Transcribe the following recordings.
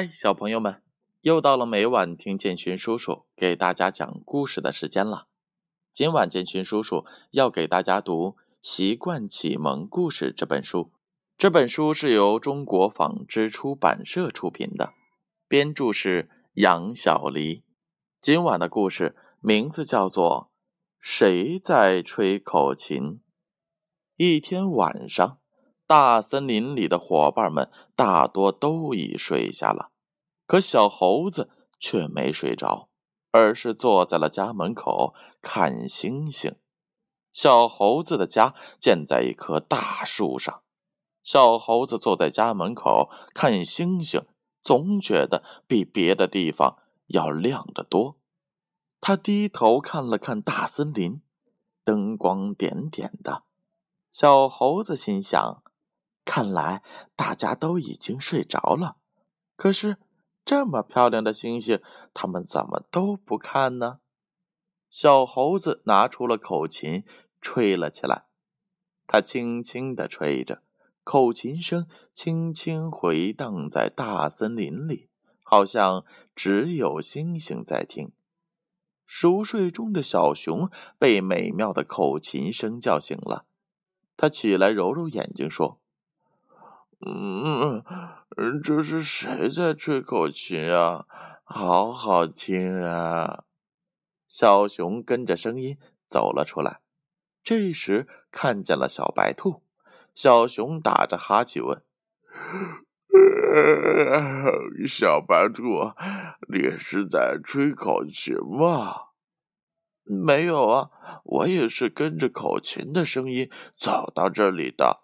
嗨，小朋友们，又到了每晚听建勋叔叔给大家讲故事的时间了。今晚建勋叔叔要给大家读《习惯启蒙故事》这本书。这本书是由中国纺织出版社出品的，编著是杨小黎。今晚的故事名字叫做《谁在吹口琴》。一天晚上。大森林里的伙伴们大多都已睡下了，可小猴子却没睡着，而是坐在了家门口看星星。小猴子的家建在一棵大树上，小猴子坐在家门口看星星，总觉得比别的地方要亮得多。他低头看了看大森林，灯光点点的。小猴子心想。看来大家都已经睡着了，可是这么漂亮的星星，他们怎么都不看呢？小猴子拿出了口琴，吹了起来。他轻轻地吹着，口琴声轻轻回荡在大森林里，好像只有星星在听。熟睡中的小熊被美妙的口琴声叫醒了，他起来揉揉眼睛说。嗯，这是谁在吹口琴啊？好好听啊！小熊跟着声音走了出来，这时看见了小白兔。小熊打着哈欠问：“小白兔，你是在吹口琴吗？”“没有啊，我也是跟着口琴的声音走到这里的。”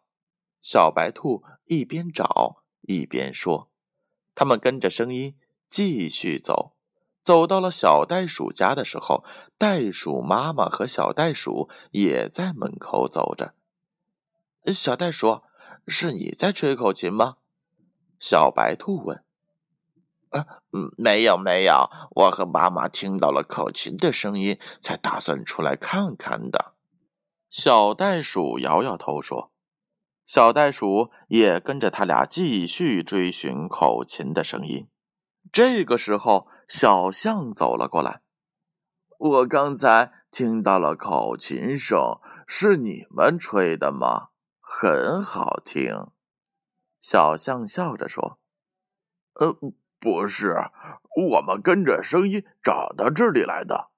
小白兔一边找一边说：“他们跟着声音继续走，走到了小袋鼠家的时候，袋鼠妈妈和小袋鼠也在门口走着。小袋鼠，是你在吹口琴吗？”小白兔问。“呃，没有没有，我和妈妈听到了口琴的声音，才打算出来看看的。”小袋鼠摇摇头说。小袋鼠也跟着他俩继续追寻口琴的声音。这个时候，小象走了过来。我刚才听到了口琴声，是你们吹的吗？很好听。小象笑着说：“呃，不是，我们跟着声音找到这里来的。”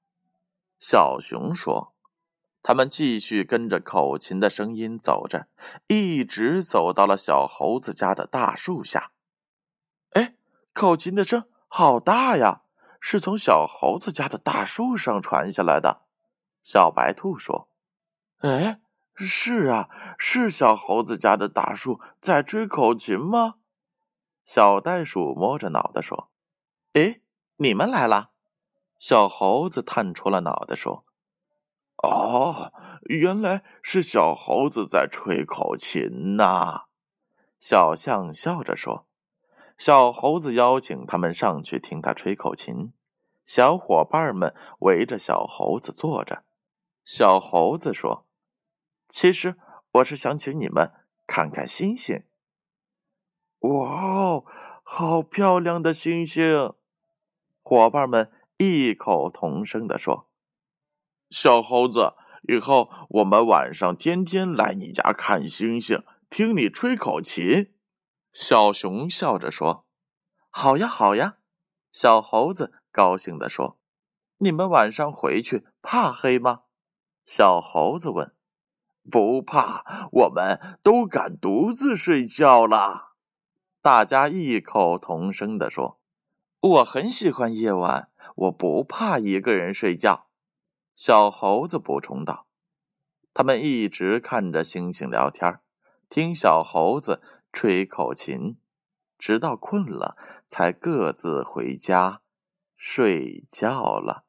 小熊说。他们继续跟着口琴的声音走着，一直走到了小猴子家的大树下。哎，口琴的声好大呀，是从小猴子家的大树上传下来的。小白兔说：“哎，是啊，是小猴子家的大树在吹口琴吗？”小袋鼠摸着脑袋说：“哎，你们来了。”小猴子探出了脑袋说。哦，原来是小猴子在吹口琴呐！小象笑着说：“小猴子邀请他们上去听他吹口琴。”小伙伴们围着小猴子坐着。小猴子说：“其实我是想请你们看看星星。”哇哦，好漂亮的星星！伙伴们异口同声地说。小猴子，以后我们晚上天天来你家看星星，听你吹口琴。小熊笑着说：“好呀，好呀。”小猴子高兴地说：“你们晚上回去怕黑吗？”小猴子问。“不怕，我们都敢独自睡觉了。”大家异口同声地说：“我很喜欢夜晚，我不怕一个人睡觉。”小猴子补充道：“他们一直看着星星聊天，听小猴子吹口琴，直到困了，才各自回家睡觉了。”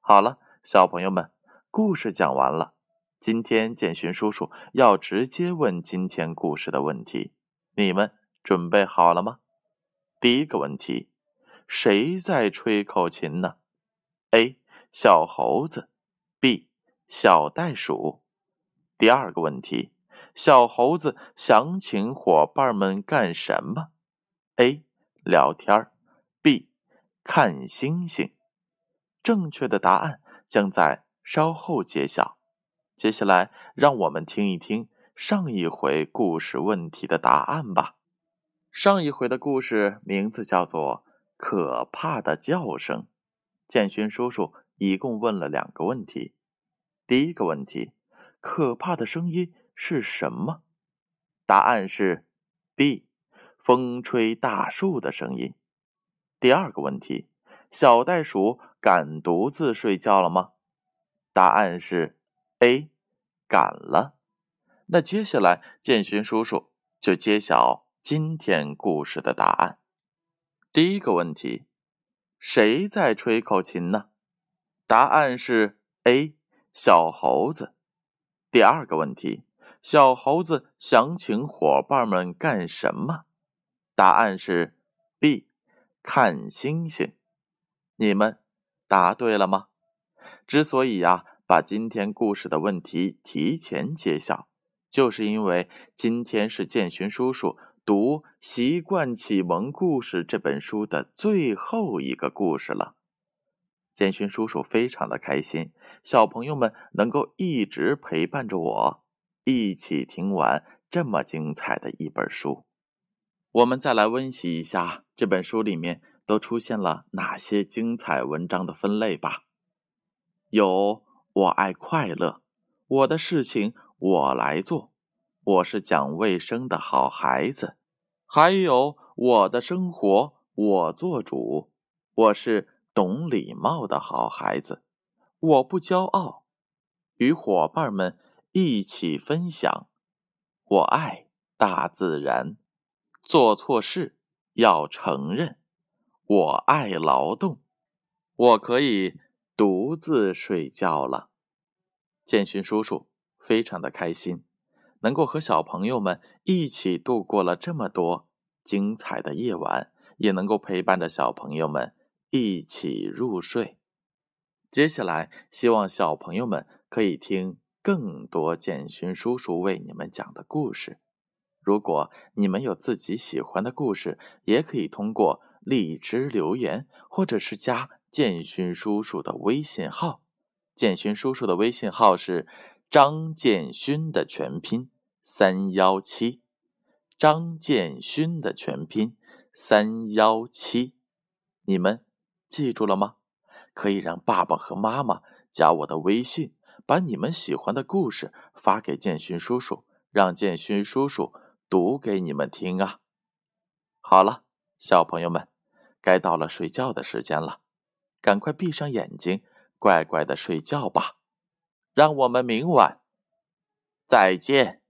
好了，小朋友们，故事讲完了。今天建勋叔叔要直接问今天故事的问题，你们准备好了吗？第一个问题：谁在吹口琴呢？A。小猴子，B，小袋鼠。第二个问题，小猴子想请伙伴们干什么？A，聊天；B. 看星星。正确的答案将在稍后揭晓。接下来，让我们听一听上一回故事问题的答案吧。上一回的故事名字叫做《可怕的叫声》。建勋叔叔一共问了两个问题。第一个问题：可怕的声音是什么？答案是 B，风吹大树的声音。第二个问题：小袋鼠敢独自睡觉了吗？答案是 A，敢了。那接下来建勋叔叔就揭晓今天故事的答案。第一个问题：谁在吹口琴呢？答案是 A，小猴子。第二个问题：小猴子想请伙伴们干什么？答案是 B，看星星。你们答对了吗？之所以呀把今天故事的问题提前揭晓，就是因为今天是建勋叔叔读《习惯启蒙故事》这本书的最后一个故事了。建勋叔叔非常的开心，小朋友们能够一直陪伴着我，一起听完这么精彩的一本书。我们再来温习一下这本书里面都出现了哪些精彩文章的分类吧。有我爱快乐，我的事情我来做，我是讲卫生的好孩子，还有我的生活我做主，我是。懂礼貌的好孩子，我不骄傲，与伙伴们一起分享。我爱大自然，做错事要承认。我爱劳动，我可以独自睡觉了。建勋叔叔非常的开心，能够和小朋友们一起度过了这么多精彩的夜晚，也能够陪伴着小朋友们。一起入睡。接下来，希望小朋友们可以听更多建勋叔叔为你们讲的故事。如果你们有自己喜欢的故事，也可以通过荔枝留言，或者是加建勋叔叔的微信号。建勋叔叔的微信号是张建勋的全拼三幺七。张建勋的全拼三幺七，你们。记住了吗？可以让爸爸和妈妈加我的微信，把你们喜欢的故事发给建勋叔叔，让建勋叔叔读给你们听啊！好了，小朋友们，该到了睡觉的时间了，赶快闭上眼睛，乖乖的睡觉吧。让我们明晚再见。